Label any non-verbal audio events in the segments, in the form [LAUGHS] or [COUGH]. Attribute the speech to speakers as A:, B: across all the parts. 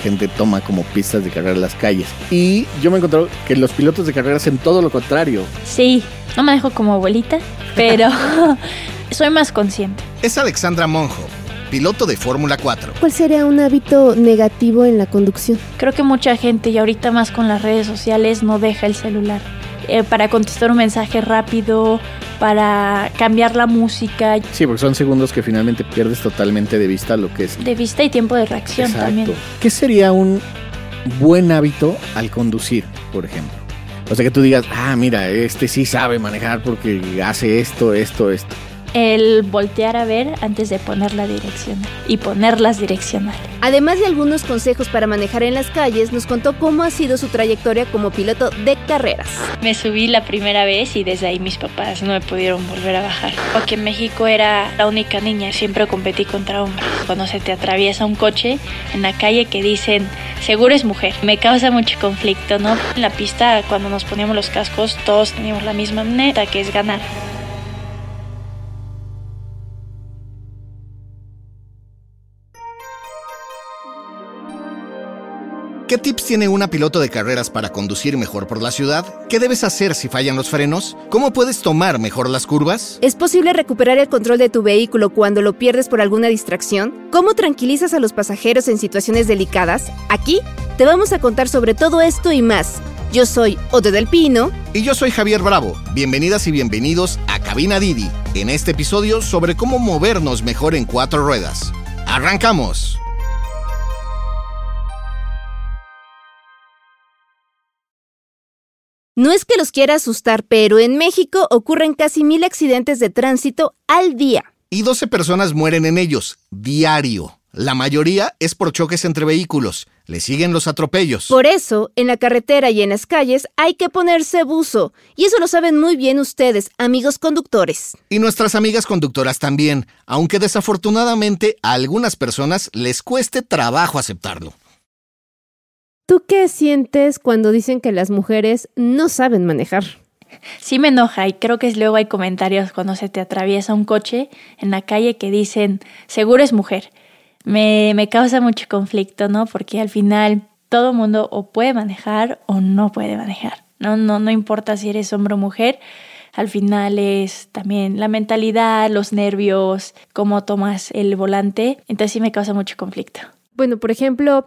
A: gente toma como pistas de carrera en las calles. Y yo me encontré que los pilotos de carrera hacen todo lo contrario.
B: Sí, no me dejo como abuelita, pero [LAUGHS] soy más consciente.
C: Es Alexandra Monjo, piloto de Fórmula 4.
D: ¿Cuál sería un hábito negativo en la conducción?
B: Creo que mucha gente, y ahorita más con las redes sociales, no deja el celular. Eh, para contestar un mensaje rápido, para cambiar la música.
A: Sí, porque son segundos que finalmente pierdes totalmente de vista lo que es.
B: De vista y tiempo de reacción
A: Exacto.
B: también.
A: ¿Qué sería un buen hábito al conducir, por ejemplo? O sea, que tú digas, ah, mira, este sí sabe manejar porque hace esto, esto, esto.
B: El voltear a ver antes de poner la dirección y ponerlas direccionales.
D: Además de algunos consejos para manejar en las calles, nos contó cómo ha sido su trayectoria como piloto de carreras.
B: Me subí la primera vez y desde ahí mis papás no me pudieron volver a bajar. Porque en México era la única niña, siempre competí contra hombres. Cuando se te atraviesa un coche en la calle que dicen, seguro es mujer, me causa mucho conflicto, ¿no? En la pista, cuando nos poníamos los cascos, todos teníamos la misma meta, que es ganar.
C: ¿Qué tips tiene una piloto de carreras para conducir mejor por la ciudad? ¿Qué debes hacer si fallan los frenos? ¿Cómo puedes tomar mejor las curvas?
D: ¿Es posible recuperar el control de tu vehículo cuando lo pierdes por alguna distracción? ¿Cómo tranquilizas a los pasajeros en situaciones delicadas? Aquí te vamos a contar sobre todo esto y más. Yo soy Ode del Pino.
C: Y yo soy Javier Bravo. Bienvenidas y bienvenidos a Cabina Didi, en este episodio sobre cómo movernos mejor en cuatro ruedas. ¡Arrancamos!
D: No es que los quiera asustar, pero en México ocurren casi mil accidentes de tránsito al día.
C: Y 12 personas mueren en ellos, diario. La mayoría es por choques entre vehículos. Le siguen los atropellos.
D: Por eso, en la carretera y en las calles hay que ponerse buzo. Y eso lo saben muy bien ustedes, amigos conductores.
C: Y nuestras amigas conductoras también, aunque desafortunadamente a algunas personas les cueste trabajo aceptarlo.
D: ¿Tú qué sientes cuando dicen que las mujeres no saben manejar?
B: Sí me enoja y creo que luego hay comentarios cuando se te atraviesa un coche en la calle que dicen, seguro es mujer. Me, me causa mucho conflicto, ¿no? Porque al final todo mundo o puede manejar o no puede manejar. No, no, no importa si eres hombre o mujer. Al final es también la mentalidad, los nervios, cómo tomas el volante. Entonces sí me causa mucho conflicto.
D: Bueno, por ejemplo,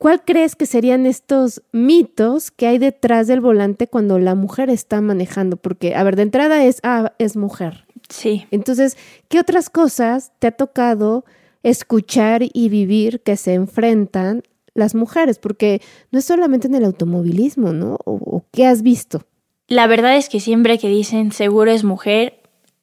D: ¿cuál crees que serían estos mitos que hay detrás del volante cuando la mujer está manejando? Porque, a ver, de entrada es, ah, es mujer.
B: Sí.
D: Entonces, ¿qué otras cosas te ha tocado escuchar y vivir que se enfrentan las mujeres? Porque no es solamente en el automovilismo, ¿no? ¿O, o qué has visto?
B: La verdad es que siempre que dicen seguro es mujer,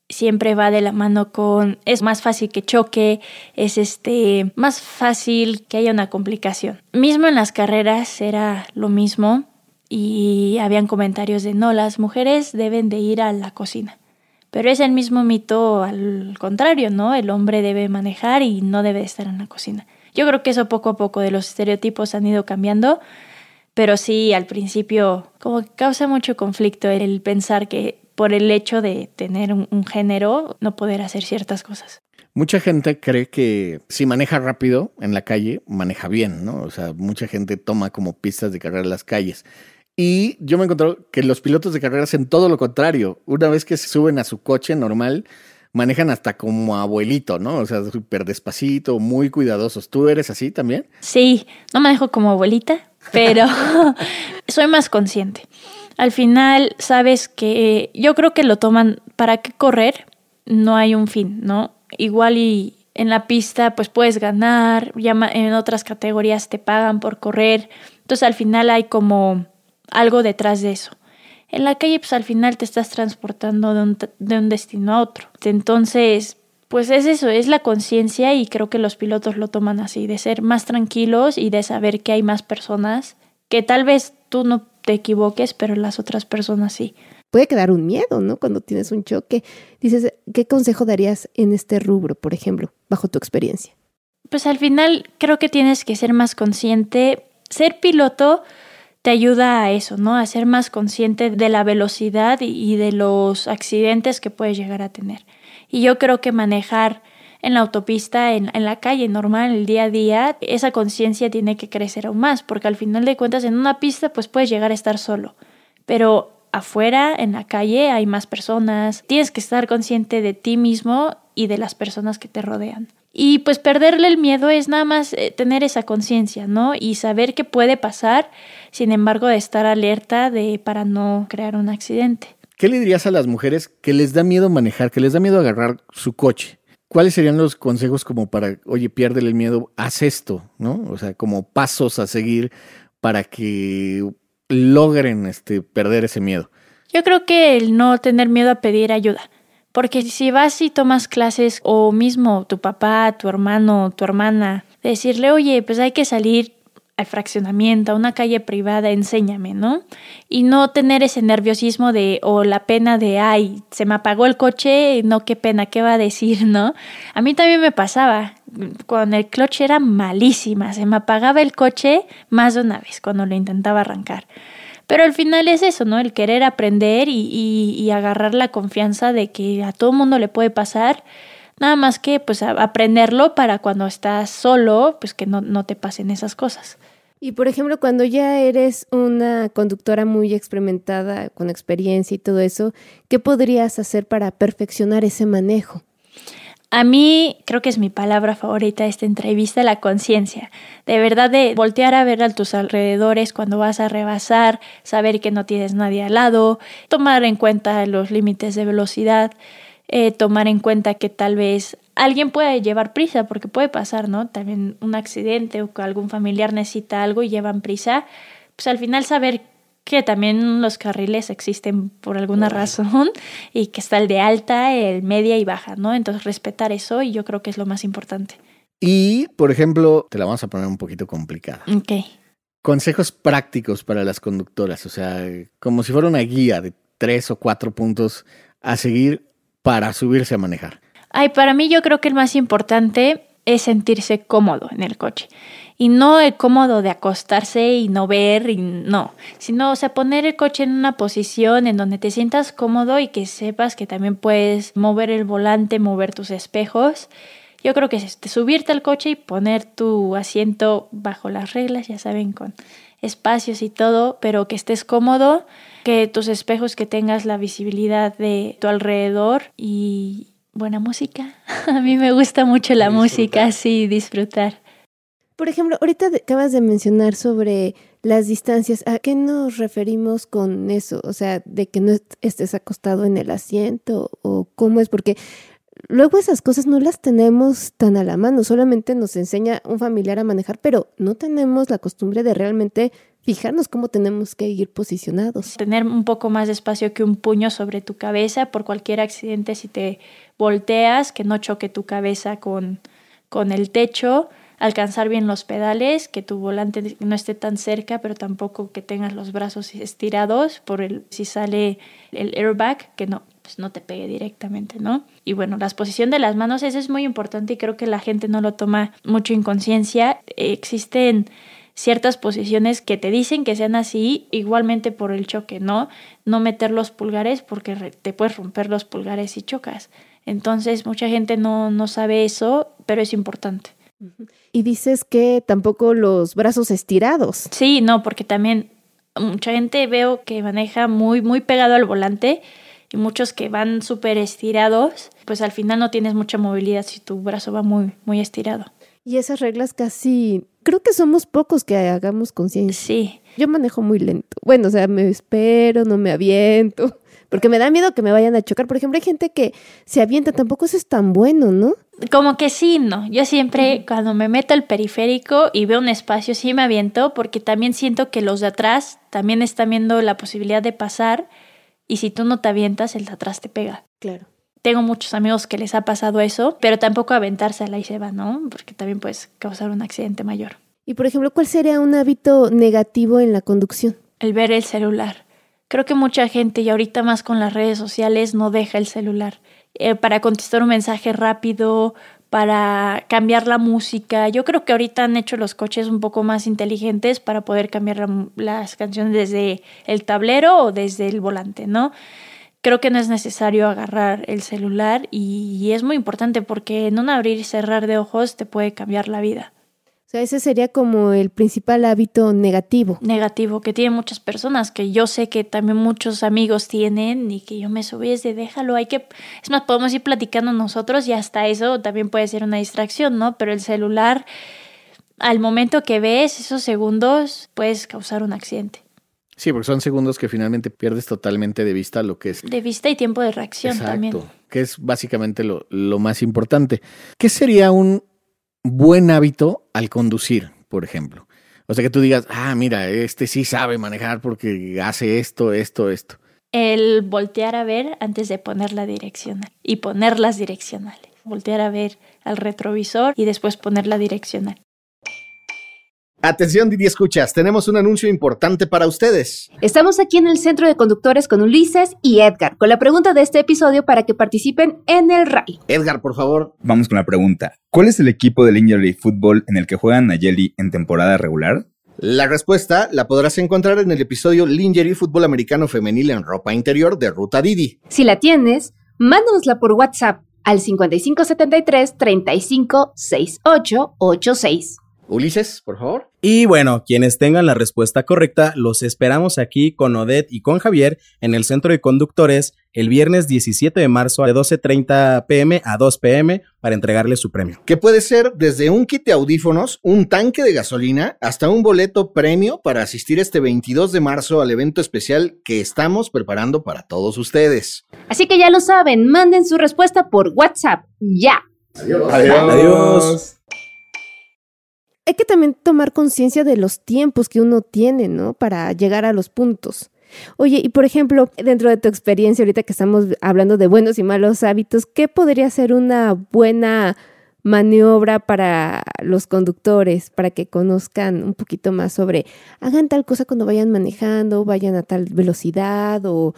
B: siempre va de la mano con es más fácil que choque, es este más fácil que haya una complicación. Mismo en las carreras era lo mismo y habían comentarios de no, las mujeres deben de ir a la cocina. Pero es el mismo mito al contrario, ¿no? El hombre debe manejar y no debe estar en la cocina. Yo creo que eso poco a poco de los estereotipos han ido cambiando, pero sí, al principio como que causa mucho conflicto el pensar que por el hecho de tener un, un, género no poder hacer ciertas cosas.
A: Mucha gente cree que si maneja rápido en la calle, maneja bien, ¿no? O sea, mucha gente toma como pistas de carrera las calles. Y yo me encontré que los pilotos de carrera hacen todo lo contrario. Una vez que se suben a su coche normal, manejan hasta como abuelito, ¿no? O sea, súper despacito, muy cuidadosos. ¿Tú eres así también?
B: Sí, no manejo como abuelita, pero [LAUGHS] [LAUGHS] soy más consciente. Al final, sabes que yo creo que lo toman para qué correr, no hay un fin, ¿no? Igual y en la pista pues puedes ganar, ya en otras categorías te pagan por correr, entonces al final hay como algo detrás de eso. En la calle pues al final te estás transportando de un, de un destino a otro. Entonces, pues es eso, es la conciencia y creo que los pilotos lo toman así, de ser más tranquilos y de saber que hay más personas que tal vez tú no te equivoques, pero las otras personas sí.
D: Puede quedar un miedo, ¿no? Cuando tienes un choque. Dices, ¿qué consejo darías en este rubro, por ejemplo, bajo tu experiencia?
B: Pues al final creo que tienes que ser más consciente. Ser piloto te ayuda a eso, ¿no? A ser más consciente de la velocidad y de los accidentes que puedes llegar a tener. Y yo creo que manejar en la autopista, en, en, la calle normal, el día a día, esa conciencia tiene que crecer aún más, porque al final de cuentas en una pista pues puedes llegar a estar solo, pero afuera, en la calle, hay más personas, tienes que estar consciente de ti mismo y de las personas que te rodean. Y pues perderle el miedo es nada más eh, tener esa conciencia, ¿no? Y saber qué puede pasar, sin embargo, de estar alerta de para no crear un accidente.
A: ¿Qué le dirías a las mujeres que les da miedo manejar, que les da miedo agarrar su coche? ¿Cuáles serían los consejos como para, oye, piérdele el miedo, haz esto, ¿no? O sea, como pasos a seguir para que logren este, perder ese miedo.
B: Yo creo que el no tener miedo a pedir ayuda. Porque si vas y tomas clases o mismo tu papá, tu hermano, tu hermana, decirle, oye, pues hay que salir al fraccionamiento, a una calle privada, enséñame, ¿no? Y no tener ese nerviosismo de, o la pena de, ay, se me apagó el coche, no, qué pena, ¿qué va a decir, no? A mí también me pasaba, cuando el clutch era malísima, se me apagaba el coche más de una vez cuando lo intentaba arrancar. Pero al final es eso, ¿no? El querer aprender y, y, agarrar la confianza de que a todo mundo le puede pasar. Nada más que pues aprenderlo para cuando estás solo, pues que no, no te pasen esas cosas.
D: Y por ejemplo, cuando ya eres una conductora muy experimentada, con experiencia y todo eso, ¿qué podrías hacer para perfeccionar ese manejo?
B: A mí creo que es mi palabra favorita de esta entrevista, la conciencia. De verdad de voltear a ver a tus alrededores cuando vas a rebasar, saber que no tienes nadie al lado, tomar en cuenta los límites de velocidad, eh, tomar en cuenta que tal vez alguien puede llevar prisa, porque puede pasar, ¿no? También un accidente o que algún familiar necesita algo y llevan prisa. Pues al final saber que también los carriles existen por alguna razón y que está el de alta, el media y baja, ¿no? Entonces respetar eso y yo creo que es lo más importante.
A: Y, por ejemplo, te la vamos a poner un poquito complicada.
B: Ok.
A: Consejos prácticos para las conductoras, o sea, como si fuera una guía de tres o cuatro puntos a seguir para subirse a manejar.
B: Ay, para mí yo creo que el más importante es sentirse cómodo en el coche y no el cómodo de acostarse y no ver y no, sino o sea, poner el coche en una posición en donde te sientas cómodo y que sepas que también puedes mover el volante, mover tus espejos. Yo creo que es este, subirte al coche y poner tu asiento bajo las reglas, ya saben, con espacios y todo, pero que estés cómodo, que tus espejos, que tengas la visibilidad de tu alrededor y buena música. [LAUGHS] A mí me gusta mucho la música, sí, disfrutar.
D: Por ejemplo, ahorita acabas de mencionar sobre las distancias. ¿A qué nos referimos con eso? O sea, de que no estés acostado en el asiento o cómo es, porque luego esas cosas no las tenemos tan a la mano, solamente nos enseña un familiar a manejar, pero no tenemos la costumbre de realmente fijarnos cómo tenemos que ir posicionados.
B: Tener un poco más de espacio que un puño sobre tu cabeza por cualquier accidente si te volteas, que no choque tu cabeza con, con el techo alcanzar bien los pedales, que tu volante no esté tan cerca, pero tampoco que tengas los brazos estirados por el si sale el airbag, que no pues no te pegue directamente, ¿no? Y bueno, la exposición de las manos, eso es muy importante y creo que la gente no lo toma mucho en conciencia. Existen ciertas posiciones que te dicen que sean así, igualmente por el choque, ¿no? No meter los pulgares porque te puedes romper los pulgares si chocas. Entonces, mucha gente no, no sabe eso, pero es importante.
D: Y dices que tampoco los brazos estirados.
B: Sí, no, porque también mucha gente veo que maneja muy, muy pegado al volante y muchos que van súper estirados, pues al final no tienes mucha movilidad si tu brazo va muy, muy estirado.
D: Y esas reglas casi, creo que somos pocos que hagamos conciencia.
B: Sí.
D: Yo manejo muy lento. Bueno, o sea, me espero, no me aviento [LAUGHS] porque me da miedo que me vayan a chocar. Por ejemplo, hay gente que se avienta, tampoco eso es tan bueno, ¿no?
B: Como que sí, no. Yo siempre cuando me meto al periférico y veo un espacio, sí me aviento porque también siento que los de atrás también están viendo la posibilidad de pasar y si tú no te avientas, el de atrás te pega.
D: Claro.
B: Tengo muchos amigos que les ha pasado eso, pero tampoco aventársela y se va, ¿no? Porque también puedes causar un accidente mayor.
D: Y por ejemplo, ¿cuál sería un hábito negativo en la conducción?
B: El ver el celular. Creo que mucha gente, y ahorita más con las redes sociales, no deja el celular. Eh, para contestar un mensaje rápido, para cambiar la música. Yo creo que ahorita han hecho los coches un poco más inteligentes para poder cambiar las canciones desde el tablero o desde el volante, ¿no? creo que no es necesario agarrar el celular y es muy importante porque en un abrir y cerrar de ojos te puede cambiar la vida.
D: O sea, ese sería como el principal hábito negativo.
B: Negativo que tienen muchas personas, que yo sé que también muchos amigos tienen y que yo me subí es de déjalo, hay que... Es más, podemos ir platicando nosotros y hasta eso también puede ser una distracción, ¿no? Pero el celular, al momento que ves esos segundos, puedes causar un accidente.
A: Sí, porque son segundos que finalmente pierdes totalmente de vista lo que es.
B: De vista y tiempo de reacción
A: Exacto,
B: también.
A: que es básicamente lo, lo más importante. ¿Qué sería un buen hábito al conducir, por ejemplo? O sea, que tú digas, ah, mira, este sí sabe manejar porque hace esto, esto, esto.
B: El voltear a ver antes de poner la direccional y poner las direccionales. Voltear a ver al retrovisor y después poner la direccional.
C: Atención Didi Escuchas, tenemos un anuncio importante para ustedes.
D: Estamos aquí en el Centro de Conductores con Ulises y Edgar, con la pregunta de este episodio para que participen en el rally.
C: Edgar, por favor.
E: Vamos con la pregunta. ¿Cuál es el equipo del Injury Football en el que juegan Nayeli en temporada regular?
C: La respuesta la podrás encontrar en el episodio Lingerie Fútbol Americano Femenil en Ropa Interior de Ruta Didi.
D: Si la tienes, mándanosla por WhatsApp al 5573 356886.
C: Ulises, por favor.
F: Y bueno, quienes tengan la respuesta correcta, los esperamos aquí con Odette y con Javier en el Centro de Conductores el viernes 17 de marzo de 12.30 pm a 2 pm para entregarles su premio.
C: Que puede ser desde un kit de audífonos, un tanque de gasolina, hasta un boleto premio para asistir este 22 de marzo al evento especial que estamos preparando para todos ustedes.
D: Así que ya lo saben, manden su respuesta por WhatsApp ya.
C: Adiós.
F: Adiós.
D: Hay que también tomar conciencia de los tiempos que uno tiene, ¿no? Para llegar a los puntos. Oye, y por ejemplo, dentro de tu experiencia, ahorita que estamos hablando de buenos y malos hábitos, ¿qué podría ser una buena maniobra para los conductores, para que conozcan un poquito más sobre, hagan tal cosa cuando vayan manejando, vayan a tal velocidad o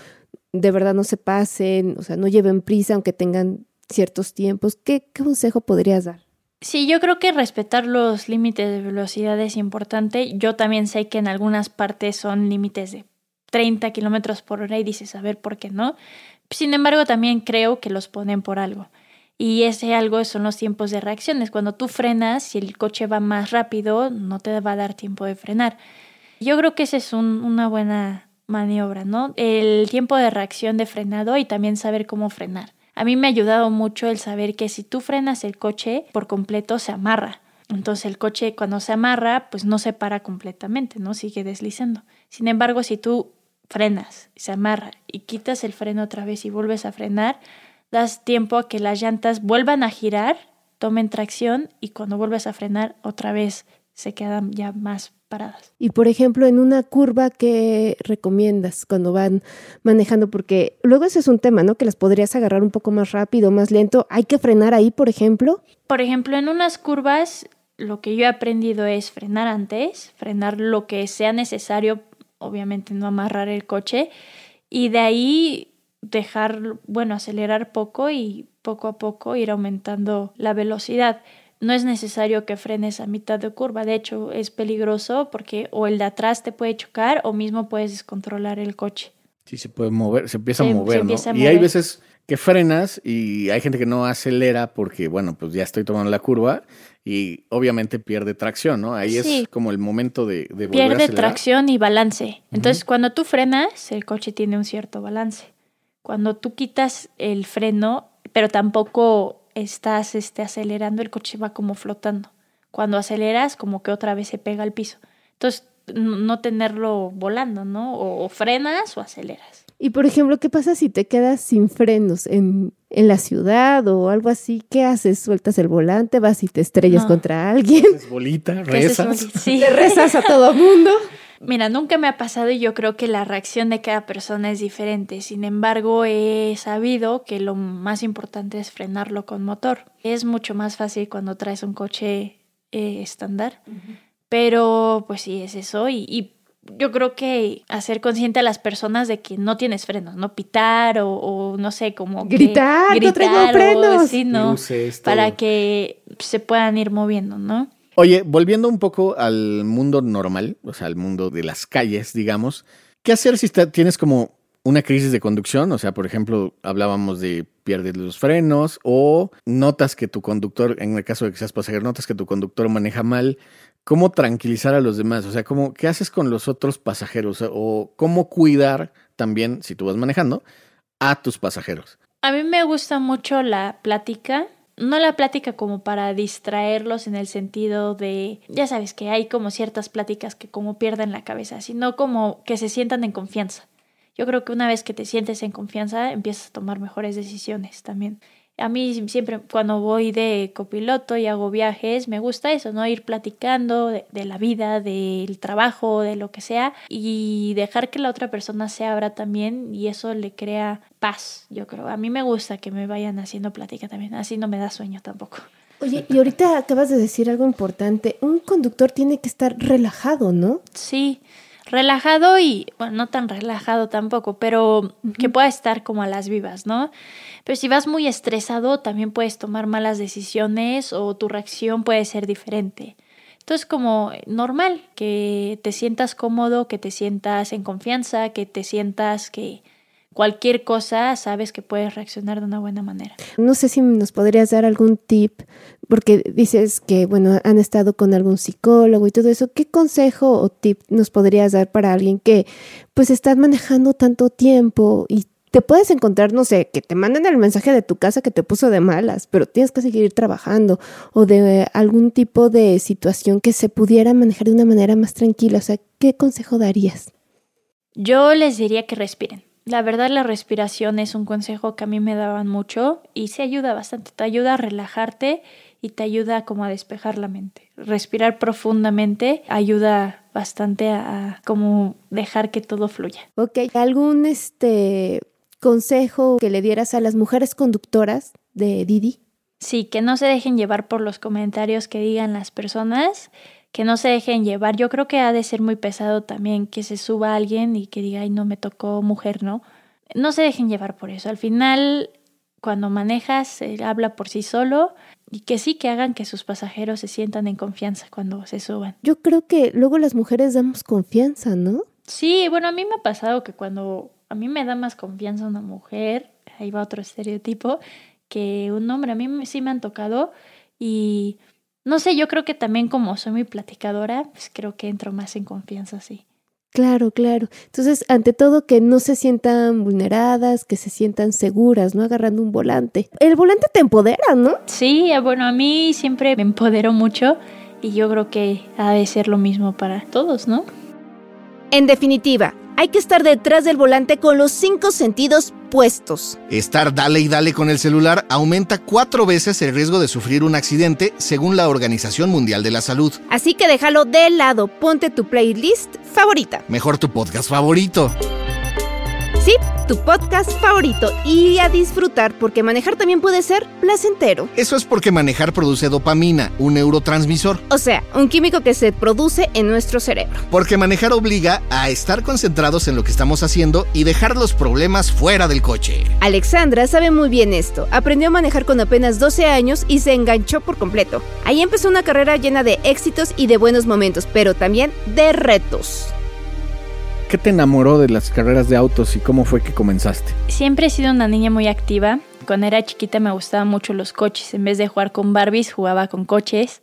D: de verdad no se pasen, o sea, no lleven prisa aunque tengan ciertos tiempos? ¿Qué, consejo podrías dar?
B: Sí, yo creo que respetar los límites de velocidad es importante. Yo también sé que en algunas partes son límites de 30 kilómetros por hora y dices, a ver, ¿por qué no? Sin embargo, también creo que los ponen por algo. Y ese algo son los tiempos de reacciones. Cuando tú frenas, si el coche va más rápido, no te va a dar tiempo de frenar. Yo creo que esa es un, una buena maniobra, ¿no? El tiempo de reacción de frenado y también saber cómo frenar. A mí me ha ayudado mucho el saber que si tú frenas el coche por completo se amarra. Entonces el coche cuando se amarra pues no se para completamente, ¿no? Sigue deslizando. Sin embargo, si tú frenas, se amarra y quitas el freno otra vez y vuelves a frenar, das tiempo a que las llantas vuelvan a girar, tomen tracción y cuando vuelves a frenar otra vez se quedan ya más paradas.
D: Y por ejemplo, en una curva, ¿qué recomiendas cuando van manejando? Porque luego ese es un tema, ¿no? Que las podrías agarrar un poco más rápido, más lento. ¿Hay que frenar ahí, por ejemplo?
B: Por ejemplo, en unas curvas, lo que yo he aprendido es frenar antes, frenar lo que sea necesario, obviamente no amarrar el coche, y de ahí dejar, bueno, acelerar poco y poco a poco ir aumentando la velocidad no es necesario que frenes a mitad de curva. De hecho, es peligroso porque o el de atrás te puede chocar o mismo puedes descontrolar el coche.
A: Sí, se puede mover, se empieza
B: Se-
A: a mover, ¿no?
B: empieza a
A: Y hay veces que frenas y hay gente que no acelera porque, bueno, pues ya estoy tomando la curva y obviamente pierde tracción, ¿no? Ahí
B: Sí.
A: es como el momento de, de volver a
B: Pierde tracción y balance. Entonces, cuando tú frenas, el coche tiene un cierto balance. Cuando tú quitas el freno, pero tampoco estás este, acelerando, el coche va como flotando. Cuando aceleras, como que otra vez se pega al piso. Entonces, no tenerlo volando, ¿no? O, o frenas o aceleras.
D: Y por ejemplo, ¿qué pasa si te quedas sin frenos en, en la ciudad o algo así? ¿Qué haces? ¿Sueltas el volante? ¿Vas y te estrellas
B: No.
D: contra alguien?
A: Es bolita,
B: ¿Qué haces,
A: rezas.
B: Sí.
D: ¿Le rezas a todo mundo? [LAUGHS]
B: Mira, nunca me ha pasado y yo creo que la reacción de cada persona es diferente. Sin embargo, he sabido que lo más importante es frenarlo con motor. Es mucho más fácil cuando traes un coche eh, estándar. Pero pues sí, es eso. Y, y yo creo que hacer consciente a las personas de que no tienes frenos, ¿no? Pitar o, o no sé, como que
D: Gritar, "No traigo
B: gritar o
D: frenos".
B: sí, ¿no?
A: Luces.
B: Para que se puedan ir moviendo, ¿no?
A: Oye, volviendo un poco al mundo normal, o sea, al mundo de las calles, digamos, ¿qué hacer si tienes como una crisis de conducción, o sea, por ejemplo, hablábamos de pierdes los frenos o notas que tu conductor, en el caso de que seas pasajero, notas que tu conductor maneja mal, ¿cómo tranquilizar a los demás? O sea, ¿cómo, ¿qué haces con los otros pasajeros? O cómo cuidar también, si tú vas manejando, a tus pasajeros.
B: A mí me gusta mucho la plática no la plática como para distraerlos en el sentido de, ya sabes que hay como ciertas pláticas que como pierden la cabeza, sino como que se sientan en confianza. Yo creo que una vez que te sientes en confianza empiezas a tomar mejores decisiones también a mí siempre cuando voy de copiloto y hago viajes, me gusta eso, ¿no? Ir platicando de, la vida, del trabajo, de lo que sea, y dejar que la otra persona se abra también y eso le crea paz, yo creo. A mí me gusta que me vayan haciendo plática también, así no me da sueño tampoco.
D: Oye, y ahorita acabas de decir algo importante, un conductor tiene que estar relajado, ¿no?
B: Sí, relajado y, bueno, no tan relajado tampoco, pero que pueda estar como a las vivas, ¿no? Pero si vas muy estresado, también puedes tomar malas decisiones o tu reacción puede ser diferente. Entonces, como normal, que te sientas cómodo, que te sientas en confianza, que te sientas que cualquier cosa sabes que puedes reaccionar de una buena manera.
D: No sé si nos podrías dar algún tip, porque dices que, bueno, han estado con algún psicólogo y todo eso. ¿Qué consejo o tip nos podrías dar para alguien que, pues, está manejando tanto tiempo y te puedes encontrar, no sé, que te manden el mensaje de tu casa que te puso de malas, pero tienes que seguir trabajando o de algún tipo de situación que se pudiera manejar de una manera más tranquila. O sea, ¿qué consejo darías?
B: Yo les diría que respiren la verdad la respiración es un consejo que a mí me daban mucho y se ayuda bastante, te ayuda a relajarte y te ayuda como a despejar la mente. Respirar profundamente ayuda bastante a, como dejar que todo fluya.
D: Ok, ¿algún este consejo que le dieras a las mujeres conductoras de Didi?
B: Sí, que no se dejen llevar por los comentarios que digan las personas que no se dejen llevar. Yo creo que ha de ser muy pesado también que se suba alguien y que diga, ay, no me tocó mujer, ¿no? No se dejen llevar por eso. Al final, cuando manejas, habla por sí solo y que sí que hagan que sus pasajeros se sientan en confianza cuando se suban.
D: Yo creo que luego las mujeres damos confianza, ¿no?
B: Sí, bueno, a mí me ha pasado que cuando a mí me da más confianza una mujer, ahí va otro estereotipo, que un hombre. A mí sí me han tocado y no sé, yo creo que también como soy muy platicadora, pues creo que entro más en confianza, sí.
D: Claro, claro. Entonces, ante todo, que no se sientan vulneradas, que se sientan seguras, ¿no? Agarrando un volante. El volante te empodera, ¿no?
B: Sí, bueno, a mí siempre me empoderó mucho y yo creo que ha de ser lo mismo para todos, ¿no?
D: En definitiva, hay que estar detrás del volante con los cinco sentidos puestos.
C: Estar dale y dale con el celular aumenta cuatro veces el riesgo de sufrir un accidente según la Organización Mundial de la Salud.
D: Así que déjalo de lado, ponte tu playlist favorita.
C: Mejor tu podcast favorito.
D: Sí, tu podcast favorito y a disfrutar porque manejar también puede ser placentero.
C: Eso es porque manejar produce dopamina, un neurotransmisor.
D: O sea, un químico que se produce en nuestro cerebro.
C: Porque manejar obliga a estar concentrados en lo que estamos haciendo y dejar los problemas fuera del coche.
D: Alexandra sabe muy bien esto. Aprendió a manejar con apenas 12 años y se enganchó por completo. Ahí empezó una carrera llena de éxitos y de buenos momentos, pero también de retos.
A: ¿Qué te enamoró de las carreras de autos y cómo fue que comenzaste?
B: Siempre he sido una niña muy activa. Cuando era chiquita me gustaban mucho los coches. En vez de jugar con Barbies, jugaba con coches,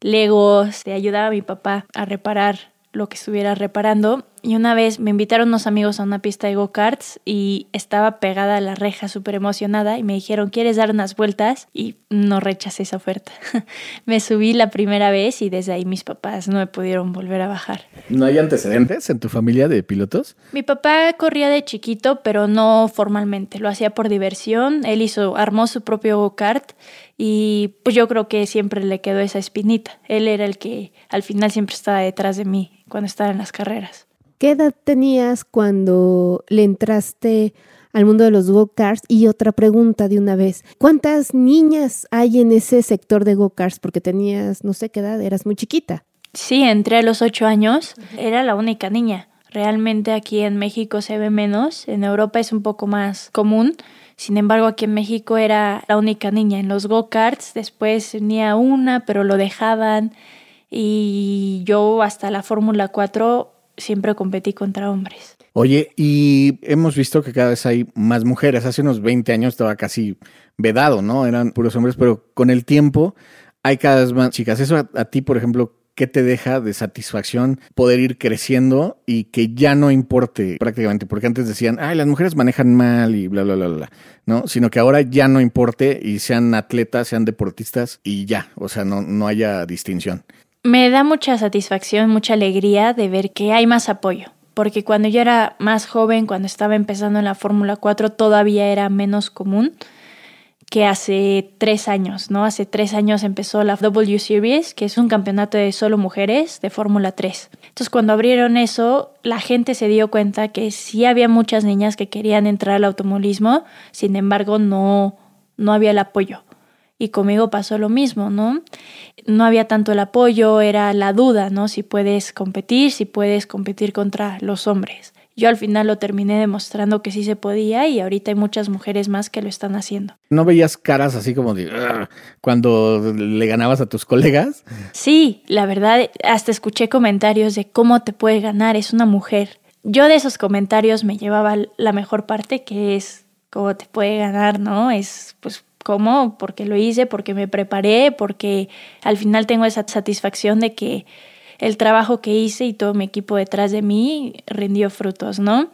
B: Legos, te ayudaba a mi papá a reparar lo que estuviera reparando y una vez me invitaron unos amigos a una pista de go-karts y estaba pegada a la reja súper emocionada y me dijeron, ¿quieres dar unas vueltas? Y no rechacé esa oferta. [LAUGHS] me subí la primera vez y desde ahí mis papás no me pudieron volver a bajar.
A: ¿No hay antecedentes en tu familia de pilotos?
B: Mi papá corría de chiquito, pero no formalmente. Lo hacía por diversión. Él hizo, armó su propio go-kart y pues yo creo que siempre le quedó esa espinita. Él era el que al final siempre estaba detrás de mí cuando estaba en las carreras.
D: ¿Qué edad tenías cuando le entraste al mundo de los go-karts? Y otra pregunta de una vez, ¿cuántas niñas hay en ese sector de go-karts? Porque tenías, no sé qué edad, eras muy chiquita.
B: Sí, entré a los ocho años, era la única niña. Realmente aquí en México se ve menos, en Europa es un poco más común. Sin embargo, aquí en México era la única niña. En los go-karts después tenía una, pero lo dejaban. Y yo hasta la Fórmula 4 siempre competí contra hombres.
A: Oye, y hemos visto que cada vez hay más mujeres. Hace unos 20 años estaba casi vedado, ¿no? Eran puros hombres, pero con el tiempo hay cada vez más chicas. Eso a, ti, por ejemplo, ¿qué te deja de satisfacción poder ir creciendo y que ya no importe prácticamente? Porque antes decían, ay, las mujeres manejan mal y bla, bla, bla, bla, ¿no? Sino que ahora ya no importe y sean atletas, sean deportistas y ya, o sea, no, no haya distinción.
B: Me da mucha satisfacción, mucha alegría de ver que hay más apoyo porque cuando yo era más joven, cuando estaba empezando en la Fórmula 4, todavía era menos común que hace tres años, ¿no? Hace tres años empezó la W Series, que es un campeonato de solo mujeres de Fórmula 3. Entonces, cuando abrieron eso, la gente se dio cuenta que sí había muchas niñas que querían entrar al automovilismo, sin embargo, no, no había el apoyo. Y conmigo pasó lo mismo, ¿no? No había tanto el apoyo, era la duda, ¿no? Si puedes competir, si puedes competir contra los hombres. Yo al final lo terminé demostrando que sí se podía y ahorita hay muchas mujeres más que lo están haciendo.
A: ¿No veías caras así como de cuando le ganabas a tus colegas?
B: Sí, la verdad, hasta escuché comentarios de cómo te puede ganar, es una mujer. Yo de esos comentarios me llevaba la mejor parte que es cómo te puede ganar, ¿no? Es pues ¿Cómo? Porque lo hice, porque me preparé, porque al final tengo esa satisfacción de que el trabajo que hice y todo mi equipo detrás de mí rindió frutos, ¿no?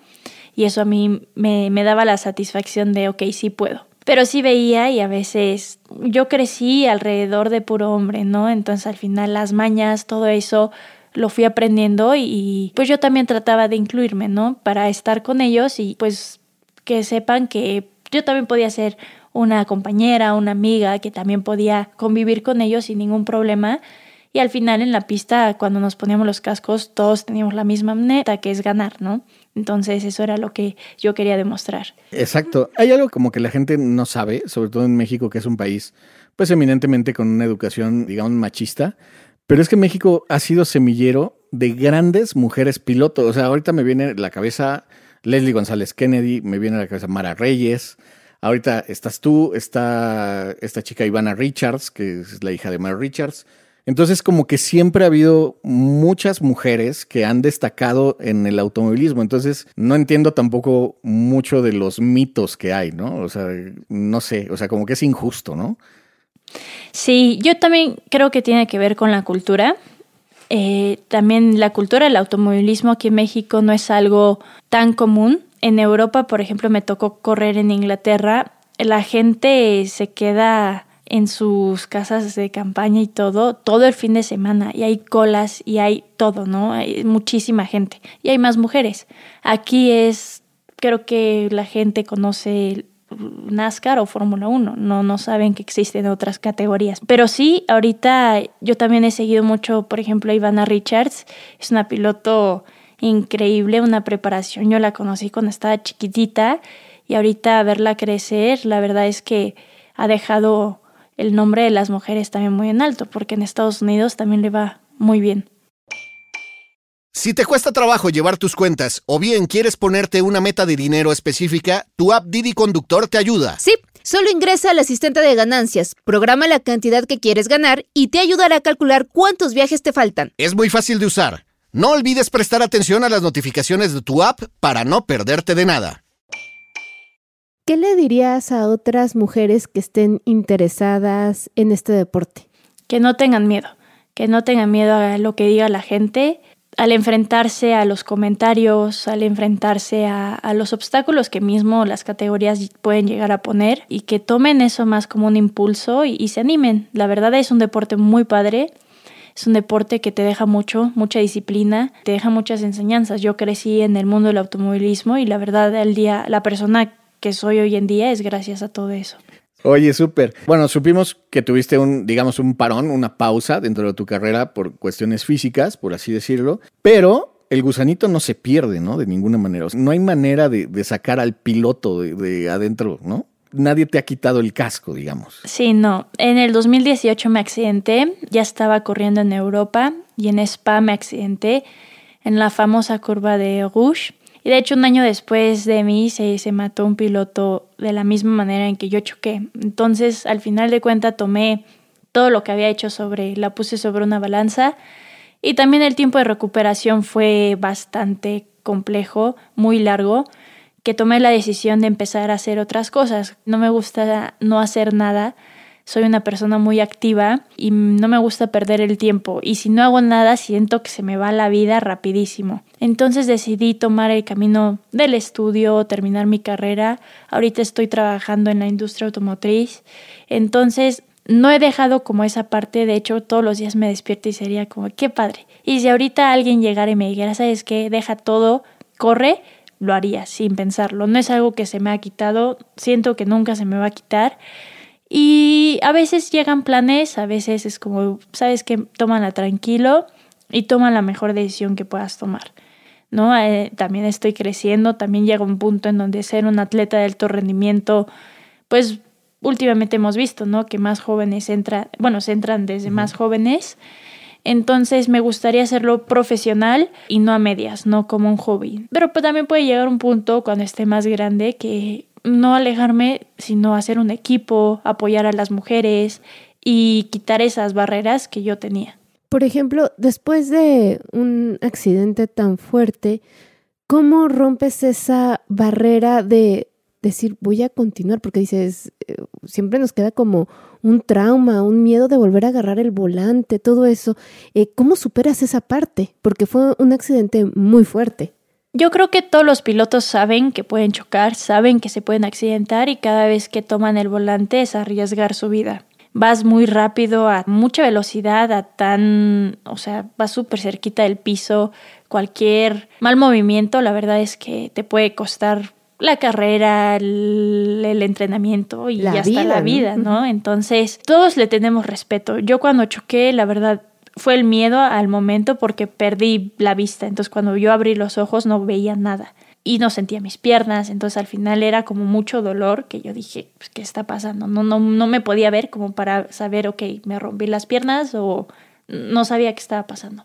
B: Y eso a mí me, daba la satisfacción de, ok, sí puedo. Pero sí veía y a veces yo crecí alrededor de puro hombre, ¿no? Entonces al final las mañas, todo eso lo fui aprendiendo y, y pues yo también trataba de incluirme, ¿no? Para estar con ellos y pues que sepan que yo también podía ser una compañera, una amiga que también podía convivir con ellos sin ningún problema. Y al final en la pista, cuando nos poníamos los cascos, todos teníamos la misma meta, que es ganar, ¿no? Entonces eso era lo que yo quería demostrar.
A: Exacto. Hay algo como que la gente no sabe, sobre todo en México, que es un país pues eminentemente con una educación, digamos, machista. Pero es que México ha sido semillero de grandes mujeres pilotos. O sea, ahorita me viene la cabeza Leslie González Kennedy, me viene la cabeza Mara Reyes, Ahorita estás tú, está esta chica Ivana Richards, que es la hija de Mary Richards. Entonces, como que siempre ha habido muchas mujeres que han destacado en el automovilismo. Entonces, no entiendo tampoco mucho de los mitos que hay, ¿no? O sea, no sé, o sea, como que es injusto, ¿no?
B: Sí, yo también creo que tiene que ver con la cultura. Eh, también la cultura del automovilismo aquí en México no es algo tan común en Europa, por ejemplo, me tocó correr en Inglaterra, la gente se queda en sus casas de campaña y todo, todo el fin de semana, y hay colas y hay todo, ¿no? Hay muchísima gente y hay más mujeres. Aquí es, creo que la gente conoce NASCAR o Fórmula 1, no, no saben que existen otras categorías. Pero sí, ahorita yo también he seguido mucho, por ejemplo, a Ivana Richards, es una piloto increíble, una preparación. Yo la conocí cuando estaba chiquitita y ahorita verla crecer, la verdad es que ha dejado el nombre de las mujeres también muy en alto, porque en Estados Unidos también le va muy bien.
C: Si te cuesta trabajo llevar tus cuentas o bien quieres ponerte una meta de dinero específica, tu app Didi Conductor te ayuda.
D: Sí, solo ingresa al asistente de ganancias, programa la cantidad que quieres ganar y te ayudará a calcular cuántos viajes te faltan.
C: Es muy fácil de usar. No olvides prestar atención a las notificaciones de tu app para no perderte de nada.
D: ¿Qué le dirías a otras mujeres que estén interesadas en este deporte?
B: Que no tengan miedo, que no tengan miedo a lo que diga la gente, al enfrentarse a los comentarios, al enfrentarse a, los obstáculos que mismo las categorías pueden llegar a poner y que tomen eso más como un impulso y se animen. La verdad es un deporte muy padre es un deporte que te deja mucho, mucha disciplina, te deja muchas enseñanzas. Yo crecí en el mundo del automovilismo y la verdad, el día, la persona que soy hoy en día es gracias a todo eso.
A: Oye, súper. Bueno, supimos que tuviste un, digamos, un parón, una pausa dentro de tu carrera por cuestiones físicas, por así decirlo, pero el gusanito no se pierde, ¿no? De ninguna manera. no hay manera de, sacar al piloto de adentro, ¿no? Nadie te ha quitado el casco, digamos.
B: Sí, no. En el 2018 me accidenté, ya estaba corriendo en Europa y en Spa me accidenté en la famosa curva de Rouge. Y de hecho un año después de mí se, se mató un piloto de la misma manera en que yo choqué. Entonces al final de cuentas tomé todo lo que había hecho sobre, la puse sobre una balanza Y también el tiempo de recuperación fue bastante complejo, muy largo, que tomé la decisión de empezar a hacer otras cosas. No me gusta no hacer nada. Soy una persona muy activa y no me gusta perder el tiempo. Y si no hago nada, siento que se me va la vida rapidísimo. Entonces decidí tomar el camino del estudio, terminar mi carrera. Ahorita estoy trabajando en la industria automotriz. Entonces no he dejado como esa parte. De hecho, todos los días me despierto y sería como, qué padre. Y si ahorita alguien llegara y me dijera, ¿sabes qué? Deja todo, corre lo haría sin pensarlo. No es algo que se me ha quitado, siento que nunca se me va a quitar. Y a veces llegan planes, a veces es como, sabes que tómala tranquilo y toma la mejor decisión que puedas tomar. ¿no? Eh, también estoy creciendo, también llega un punto en donde ser un atleta de alto rendimiento, pues últimamente hemos visto, ¿no? Que más jóvenes entran, bueno, se entran desde más jóvenes entonces me gustaría hacerlo profesional y no a medias, no como un hobby. Pero pues, también puede llegar un punto cuando esté más grande que no alejarme, sino hacer un equipo, apoyar a las mujeres y quitar esas barreras que yo tenía.
D: Por ejemplo, después de un accidente tan fuerte, ¿cómo rompes esa barrera de decir voy a continuar? Porque dices, eh, siempre nos queda como un trauma, un miedo de volver a agarrar el volante, todo eso. Eh, ¿Cómo superas esa parte? Porque fue un accidente muy fuerte.
B: Yo creo que todos los pilotos saben que pueden chocar, saben que se pueden accidentar y cada vez que toman el volante es arriesgar su vida. Vas muy rápido, a mucha velocidad, a tan, o sea, vas súper cerquita del piso. Cualquier mal movimiento, la verdad es que te puede costar la carrera, el, entrenamiento y hasta la vida, ¿no? Entonces, todos le tenemos respeto. Yo cuando choqué, la verdad, fue el miedo al momento porque perdí la vista. Entonces, cuando yo abrí los ojos, no veía nada y no sentía mis piernas. Entonces, al final era como mucho dolor que yo dije, pues, ¿qué está pasando? No, no, no me podía ver como para saber, ok, me rompí las piernas o no sabía qué estaba pasando.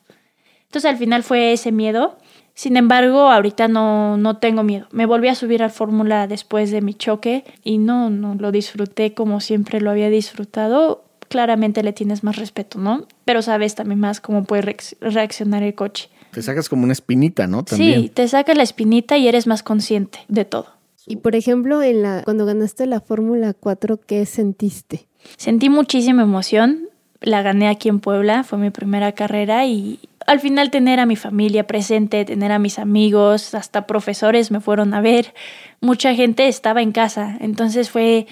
B: Entonces, al final fue ese miedo sin embargo, ahorita no, no tengo miedo. Me volví a subir al Fórmula después de mi choque y no, no lo disfruté como siempre lo había disfrutado. Claramente le tienes más respeto, ¿no? Pero sabes también más cómo puede reaccionar el coche.
A: Te sacas como una espinita, ¿no? También.
B: Sí, te sacas la espinita y eres más consciente de todo.
D: Y por ejemplo, en la, cuando ganaste la Fórmula 4, ¿qué sentiste?
B: Sentí muchísima emoción. La gané aquí en Puebla, fue mi primera carrera y al final tener a mi familia presente, tener a mis amigos, hasta profesores me fueron a ver, mucha gente estaba en casa, entonces fue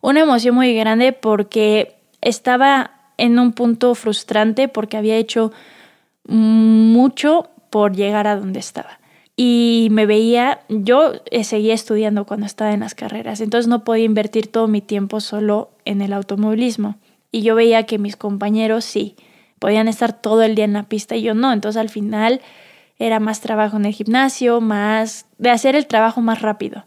B: una emoción muy grande porque estaba en un punto frustrante porque había hecho mucho por llegar a donde estaba. Y me veía, yo eh, seguía estudiando cuando estaba en las carreras, entonces no podía invertir todo mi tiempo solo en el automovilismo. Y yo veía que mis compañeros sí, podían estar todo el día en la pista y yo no. Entonces al final era más trabajo en el gimnasio, más de hacer el trabajo más rápido.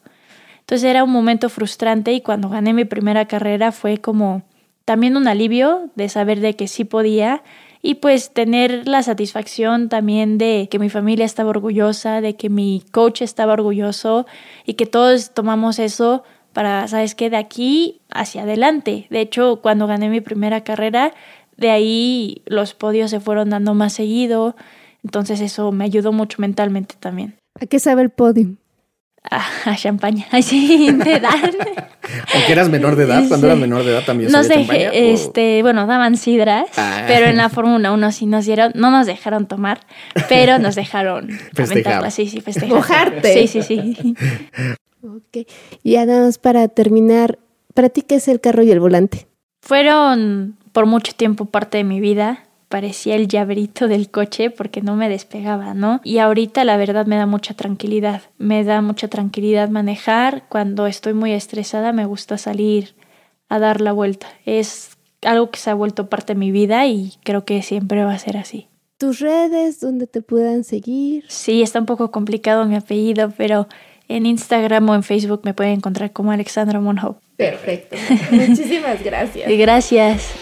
B: Entonces era un momento frustrante y cuando gané mi primera carrera fue como también un alivio de saber de que sí podía y pues tener la satisfacción también de que mi familia estaba orgullosa, de que mi coach estaba orgulloso y que todos tomamos eso para, ¿sabes qué? De aquí hacia adelante. De hecho, cuando gané mi primera carrera, de ahí los podios se fueron dando más seguido, entonces eso me ayudó mucho mentalmente también.
D: ¿A qué sabe el podio?
B: a champaña, [LAUGHS] así de edad. [LAUGHS]
A: Aunque eras menor de edad, cuando eras menor de edad también.
B: No sé, este, bueno, daban sidras, ah. pero en la Fórmula 1 sí nos dieron, no nos dejaron tomar, pero nos dejaron [LAUGHS]
A: festejar.
B: Sí, sí, festejar.
D: Mojarte.
B: Sí, sí, sí.
D: ok. Y ya nada más para terminar, ¿para ti qué es el carro y el volante?
B: Fueron por mucho tiempo parte de mi vida. Parecía el llaverito del coche porque no me despegaba, ¿no? Y ahorita la verdad me da mucha tranquilidad. Me da mucha tranquilidad manejar. Cuando estoy muy estresada me gusta salir a dar la vuelta. Es algo que se ha vuelto parte de mi vida y creo que siempre va a ser así.
D: ¿Tus redes donde te puedan seguir?
B: Sí, está un poco complicado mi apellido, pero en Instagram o en Facebook me pueden encontrar como Alexandra Monhope.
D: Perfecto. [LAUGHS] Muchísimas gracias.
B: Gracias.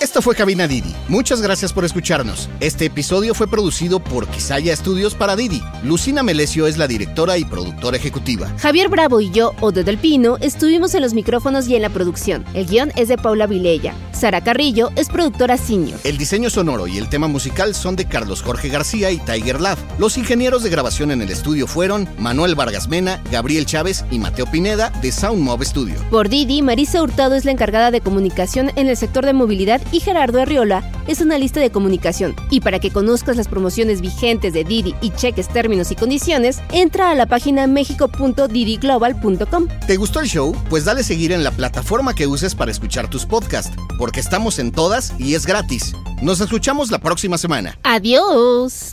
C: Esto fue Cabina Didi. Muchas gracias por escucharnos. Este episodio fue producido por Quisaya Estudios para Didi. Lucina Melesio es la directora y productora ejecutiva.
D: Javier Bravo y yo, Ode del Pino, estuvimos en los micrófonos y en la producción. El guion es de Paula Vilella.
G: Sara Carrillo es productora senior.
C: El diseño sonoro y el tema musical son de Carlos Jorge García y Tiger Love. Los ingenieros de grabación en el estudio fueron Manuel Vargas Mena, Gabriel Chávez y Mateo Pineda de Sound Mob Studio.
G: Por Didi, Marisa Hurtado es la encargada de comunicación en el sector de movilidad y Gerardo Arriola es analista de comunicación. Y para que conozcas las promociones vigentes de Didi y cheques términos y condiciones, entra a la página mexico.didiglobal.com.
C: ¿Te gustó el show? Pues dale seguir en la plataforma que uses para escuchar tus podcasts, porque estamos en todas y es gratis. Nos escuchamos la próxima semana.
G: Adiós.